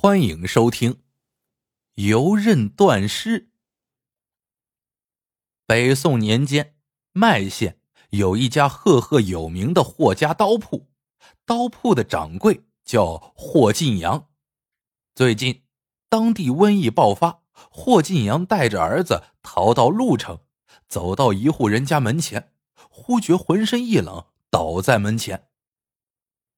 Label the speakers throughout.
Speaker 1: 欢迎收听《游刃断尸》。北宋年间，麦县有一家赫赫有名的霍家刀铺，刀铺的掌柜叫霍晋阳。最近，当地瘟疫爆发，霍晋阳带着儿子逃到鹿城，走到一户人家门前，忽觉浑身一冷，倒在门前。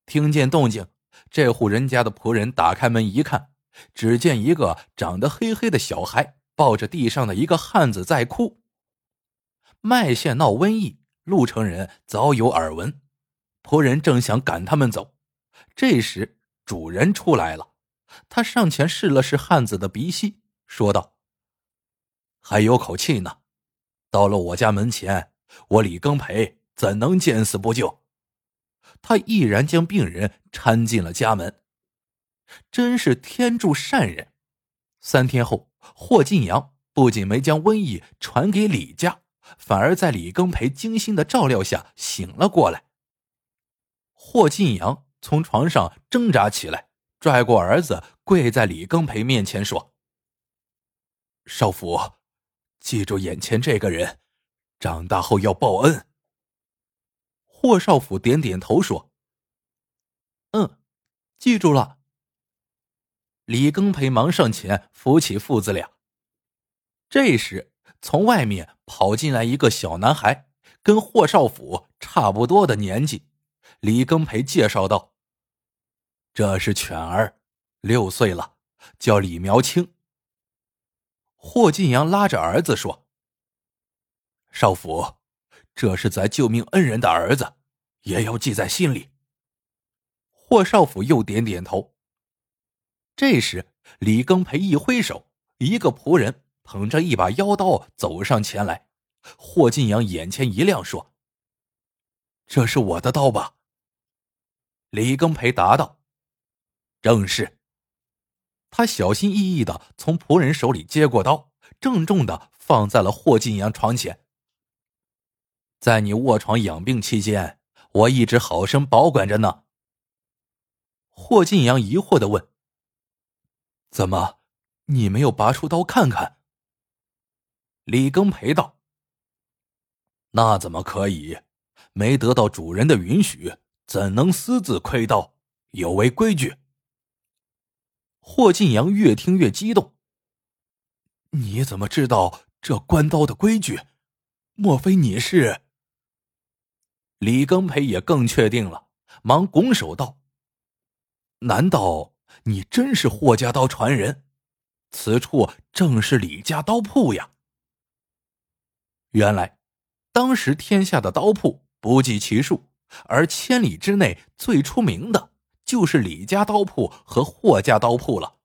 Speaker 1: 听见动静。这户人家的仆人打开门一看，只见一个长得黑黑的小孩抱着地上的一个汉子在哭。麦县闹瘟疫，鹿城人早有耳闻，仆人正想赶他们走，这时主人出来了，他上前试了试汉子的鼻息，说道：“还有口气呢，到了我家门前，我李更培怎能见死不救？”他毅然将病人搀进了家门，真是天助善人。三天后，霍进阳不仅没将瘟疫传给李家，反而在李更培精心的照料下醒了过来。霍进阳从床上挣扎起来，拽过儿子，跪在李更培面前说：“少府，记住眼前这个人，长大后要报恩。”霍少府点点头说：“嗯，记住了。”李庚培忙上前扶起父子俩。这时，从外面跑进来一个小男孩，跟霍少府差不多的年纪。李庚培介绍道：“这是犬儿，六岁了，叫李苗青。”霍进阳拉着儿子说：“少府。”这是咱救命恩人的儿子，也要记在心里。霍少府又点点头。这时，李更培一挥手，一个仆人捧着一把腰刀走上前来。霍进阳眼前一亮，说：“这是我的刀吧？”李更培答道：“正是。”他小心翼翼的从仆人手里接过刀，郑重的放在了霍进阳床前。在你卧床养病期间，我一直好生保管着呢。霍晋阳疑惑的问：“怎么，你没有拔出刀看看？”李更培道：“那怎么可以？没得到主人的允许，怎能私自窥刀？有违规矩。”霍晋阳越听越激动：“你怎么知道这关刀的规矩？莫非你是？”李庚培也更确定了，忙拱手道：“难道你真是霍家刀传人？此处正是李家刀铺呀！”原来，当时天下的刀铺不计其数，而千里之内最出名的就是李家刀铺和霍家刀铺了。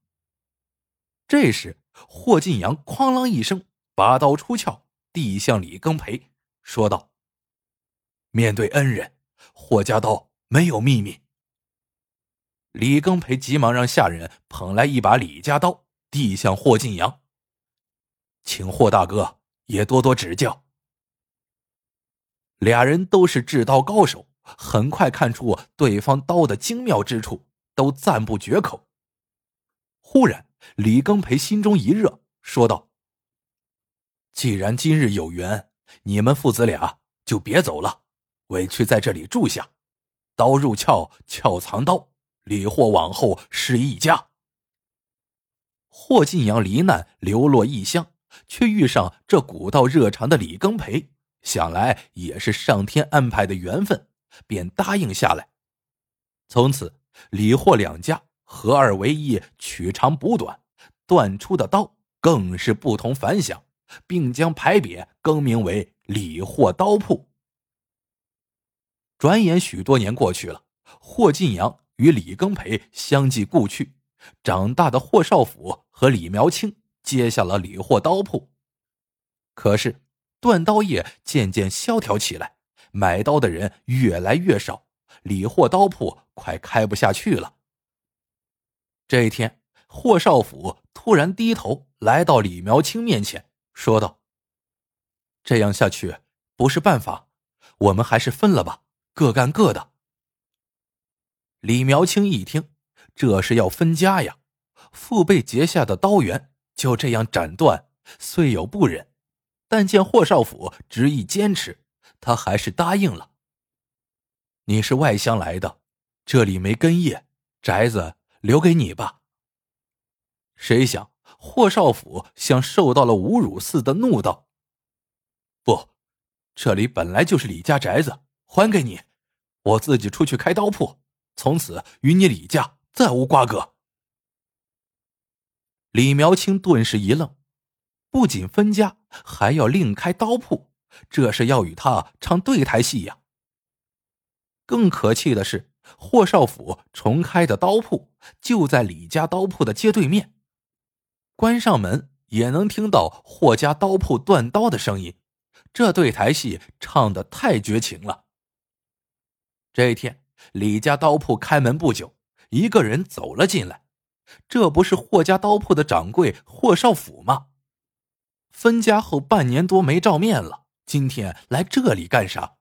Speaker 1: 这时，霍进阳哐啷一声拔刀出鞘，递向李庚培，说道。面对恩人，霍家刀没有秘密。李更培急忙让下人捧来一把李家刀，递向霍进阳，请霍大哥也多多指教。俩人都是制刀高手，很快看出对方刀的精妙之处，都赞不绝口。忽然，李更培心中一热，说道：“既然今日有缘，你们父子俩就别走了。”委屈在这里住下，刀入鞘，鞘藏刀，李霍往后是一家。霍进阳罹难流落异乡，却遇上这古道热肠的李更培，想来也是上天安排的缘分，便答应下来。从此，李霍两家合二为一，取长补短，断出的刀更是不同凡响，并将牌匾更名为李霍刀铺。转眼许多年过去了，霍进阳与李庚培相继故去，长大的霍少府和李苗青接下了李霍刀铺。可是断刀业渐渐萧条起来，买刀的人越来越少，李霍刀铺快开不下去了。这一天，霍少府突然低头来到李苗青面前，说道：“这样下去不是办法，我们还是分了吧。”各干各的。李苗青一听，这是要分家呀！父辈结下的刀缘就这样斩断，虽有不忍，但见霍少府执意坚持，他还是答应了。你是外乡来的，这里没根叶，宅子留给你吧。谁想霍少府像受到了侮辱似的，怒道：“不，这里本来就是李家宅子，还给你，我自己出去开刀铺，从此与你李家再无瓜葛。”李苗青顿时一愣，不仅分家，还要另开刀铺，这是要与他唱对台戏呀！更可气的是，霍少府重开的刀铺就在李家刀铺的街对面，关上门也能听到霍家刀铺断刀的声音，这对台戏唱的太绝情了。这一天，李家刀铺开门不久，一个人走了进来。这不是霍家刀铺的掌柜霍少府吗？分家后半年多没照面了，今天来这里干啥？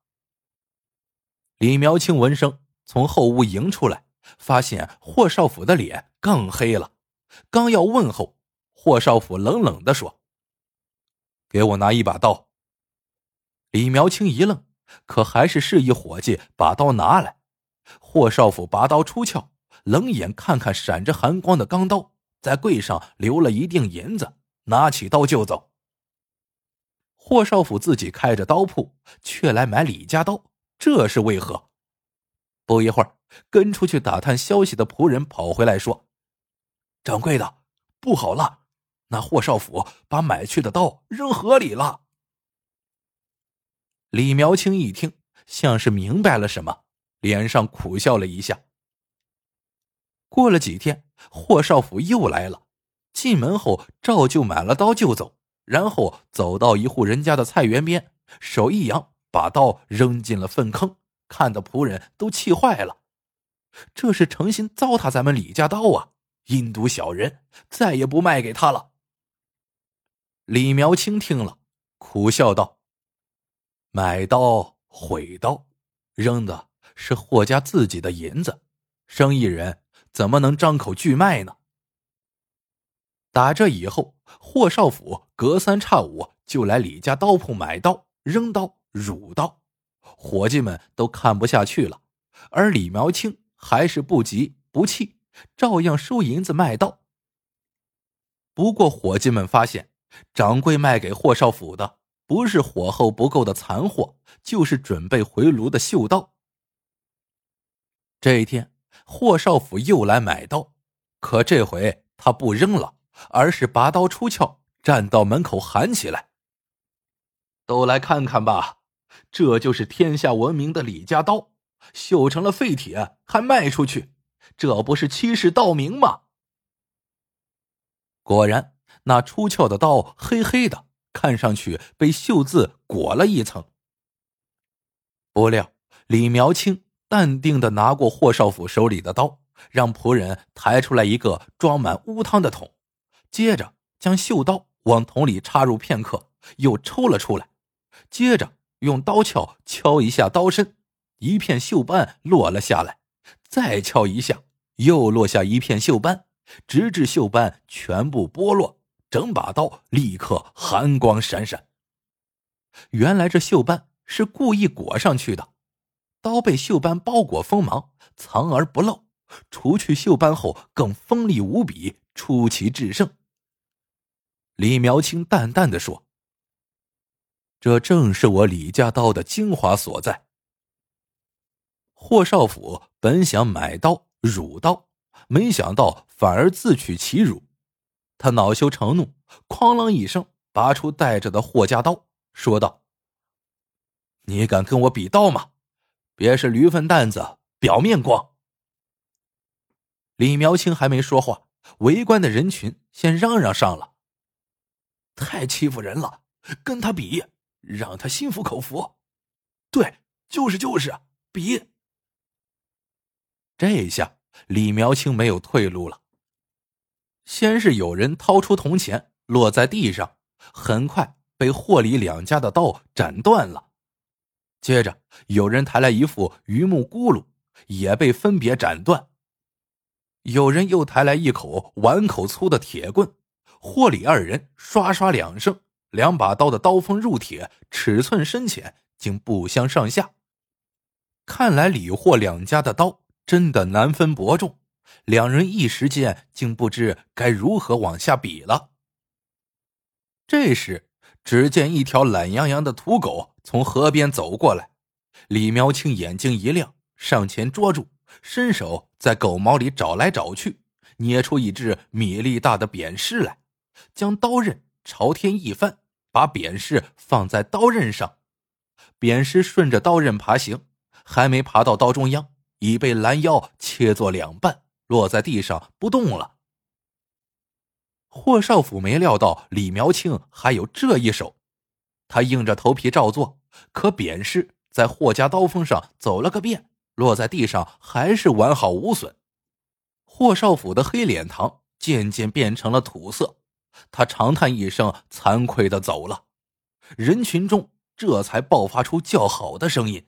Speaker 1: 李苗青闻声从后屋迎出来，发现霍少府的脸更黑了。刚要问候，霍少府冷冷的说：“给我拿一把刀。”李苗青一愣，可还是示意伙计把刀拿来。霍少府拔刀出鞘。冷眼看看闪着寒光的钢刀，在柜上留了一锭银子，拿起刀就走。霍少府自己开着刀铺，却来买李家刀，这是为何？不一会儿，跟出去打探消息的仆人跑回来说：“掌柜的，不好了，那霍少府把买去的刀扔河里了。”李苗青一听，像是明白了什么，脸上苦笑了一下。过了几天，霍少府又来了。进门后，照旧买了刀就走，然后走到一户人家的菜园边，手一扬，把刀扔进了粪坑，看得仆人都气坏了。这是诚心糟蹋咱们李家刀啊！阴毒小人，再也不卖给他了。李苗青听了，苦笑道：“买刀毁刀，扔的是霍家自己的银子，生意人。”怎么能张口拒卖呢？打这以后，霍少府隔三差五就来李家刀铺买刀、扔刀、辱刀，伙计们都看不下去了。而李苗青还是不急不气，照样收银子卖刀。不过，伙计们发现，掌柜卖给霍少府的不是火候不够的残货，就是准备回炉的锈刀。这一天。霍少府又来买刀，可这回他不扔了，而是拔刀出鞘，站到门口喊起来：“都来看看吧，这就是天下闻名的李家刀，锈成了废铁还卖出去，这不是欺世盗名吗？”果然，那出鞘的刀黑黑的，看上去被锈渍裹了一层。不料李苗青。淡定的拿过霍少府手里的刀，让仆人抬出来一个装满乌汤的桶，接着将锈刀往桶里插入片刻，又抽了出来，接着用刀鞘敲一下刀身，一片锈斑落了下来，再敲一下，又落下一片锈斑，直至锈斑全部剥落，整把刀立刻寒光闪闪。原来这锈斑是故意裹上去的。刀被锈斑包裹锋芒，藏而不露。除去锈斑后，更锋利无比，出奇制胜。李苗青淡淡的说：“这正是我李家刀的精华所在。”霍少府本想买刀辱刀，没想到反而自取其辱。他恼羞成怒，哐啷一声拔出带着的霍家刀，说道：“你敢跟我比刀吗？”别是驴粪蛋子，表面光。李苗青还没说话，围观的人群先嚷嚷上了：“太欺负人了，跟他比，让他心服口服。”对，就是就是，比。这一下李苗青没有退路了。先是有人掏出铜钱，落在地上，很快被霍李两家的刀斩断了。接着，有人抬来一副榆木轱辘，也被分别斩断。有人又抬来一口碗口粗的铁棍，霍李二人刷刷两声，两把刀的刀锋入铁，尺寸深浅竟不相上下。看来李霍两家的刀真的难分伯仲，两人一时间竟不知该如何往下比了。这时，只见一条懒洋洋的土狗从河边走过来，李苗青眼睛一亮，上前捉住，伸手在狗毛里找来找去，捏出一只米粒大的扁虱来，将刀刃朝天一翻，把扁虱放在刀刃上，扁虱顺着刀刃爬行。还没爬到刀中央，已被拦腰切作两半，落在地上不动了。霍少府没料到李苗青还有这一手，他硬着头皮照做，可扁尸在霍家刀锋上走了个遍，落在地上还是完好无损。霍少府的黑脸膛渐渐变成了土色，他长叹一声，惭愧的走了。人群中这才爆发出叫好的声音。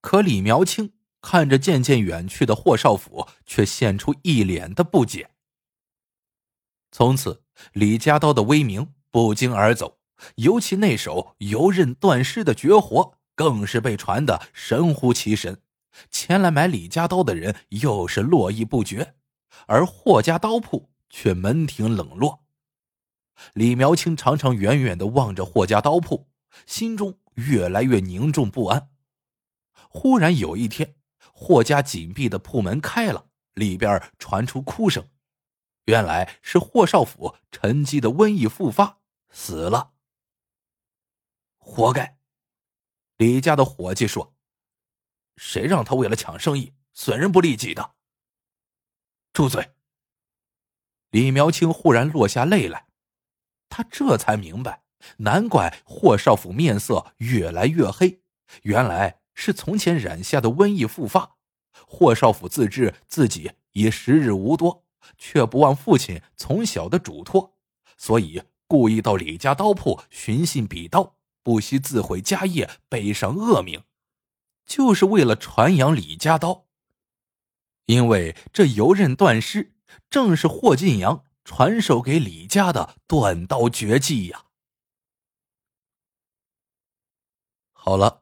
Speaker 1: 可李苗青看着渐渐远去的霍少府，却现出一脸的不解。从此，李家刀的威名不胫而走，尤其那手游刃断尸的绝活，更是被传得神乎其神。前来买李家刀的人又是络绎不绝，而霍家刀铺却门庭冷落。李苗青常常远远的望着霍家刀铺，心中越来越凝重不安。忽然有一天，霍家紧闭的铺门开了，里边传出哭声。原来是霍少府沉积的瘟疫复发，死了。活该！李家的伙计说：“谁让他为了抢生意损人不利己的？”住嘴！李苗青忽然落下泪来，他这才明白，难怪霍少府面色越来越黑，原来。是从前染下的瘟疫复发，霍少府自知自己已时日无多，却不忘父亲从小的嘱托，所以故意到李家刀铺寻衅比刀，不惜自毁家业，背上恶名，就是为了传扬李家刀。因为这游刃断尸，正是霍晋阳传授给李家的断刀绝技呀。好了。